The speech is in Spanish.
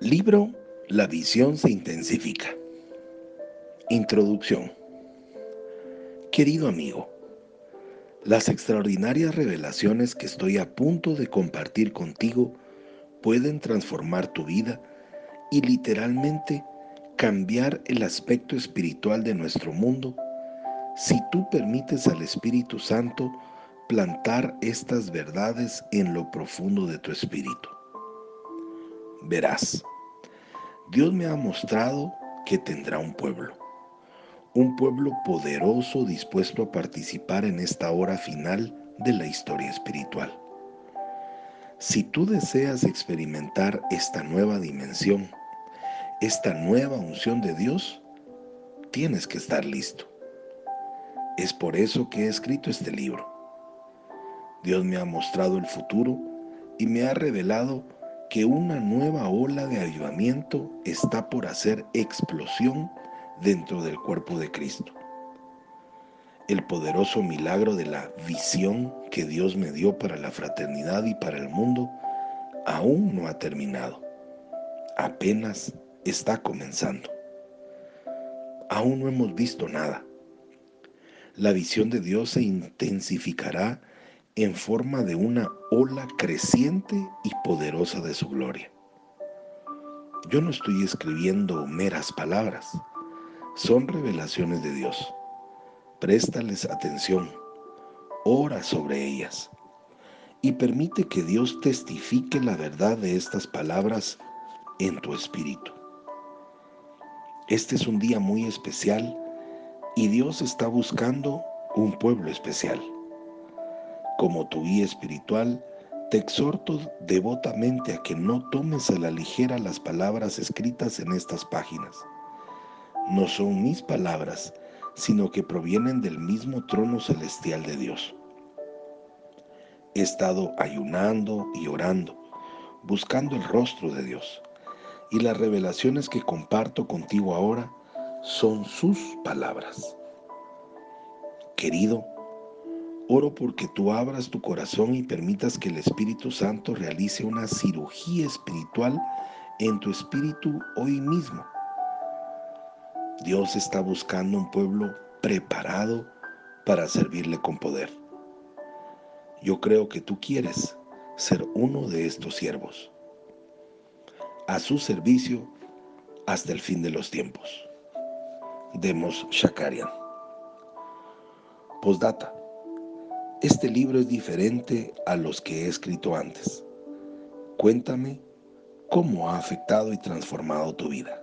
Libro La visión se intensifica. Introducción. Querido amigo, las extraordinarias revelaciones que estoy a punto de compartir contigo pueden transformar tu vida y literalmente cambiar el aspecto espiritual de nuestro mundo si tú permites al Espíritu Santo plantar estas verdades en lo profundo de tu espíritu. Verás, Dios me ha mostrado que tendrá un pueblo, un pueblo poderoso dispuesto a participar en esta hora final de la historia espiritual. Si tú deseas experimentar esta nueva dimensión, esta nueva unción de Dios, tienes que estar listo. Es por eso que he escrito este libro. Dios me ha mostrado el futuro y me ha revelado que una nueva ola de avivamiento está por hacer explosión dentro del cuerpo de Cristo. El poderoso milagro de la visión que Dios me dio para la fraternidad y para el mundo aún no ha terminado. Apenas está comenzando. Aún no hemos visto nada. La visión de Dios se intensificará en forma de una ola creciente y poderosa de su gloria. Yo no estoy escribiendo meras palabras, son revelaciones de Dios. Préstales atención, ora sobre ellas y permite que Dios testifique la verdad de estas palabras en tu espíritu. Este es un día muy especial y Dios está buscando un pueblo especial. Como tu guía espiritual, te exhorto devotamente a que no tomes a la ligera las palabras escritas en estas páginas. No son mis palabras, sino que provienen del mismo trono celestial de Dios. He estado ayunando y orando, buscando el rostro de Dios, y las revelaciones que comparto contigo ahora son sus palabras. Querido, Oro porque tú abras tu corazón y permitas que el Espíritu Santo realice una cirugía espiritual en tu espíritu hoy mismo. Dios está buscando un pueblo preparado para servirle con poder. Yo creo que tú quieres ser uno de estos siervos. A su servicio hasta el fin de los tiempos. Demos Shakarian. Postdata. Este libro es diferente a los que he escrito antes. Cuéntame cómo ha afectado y transformado tu vida.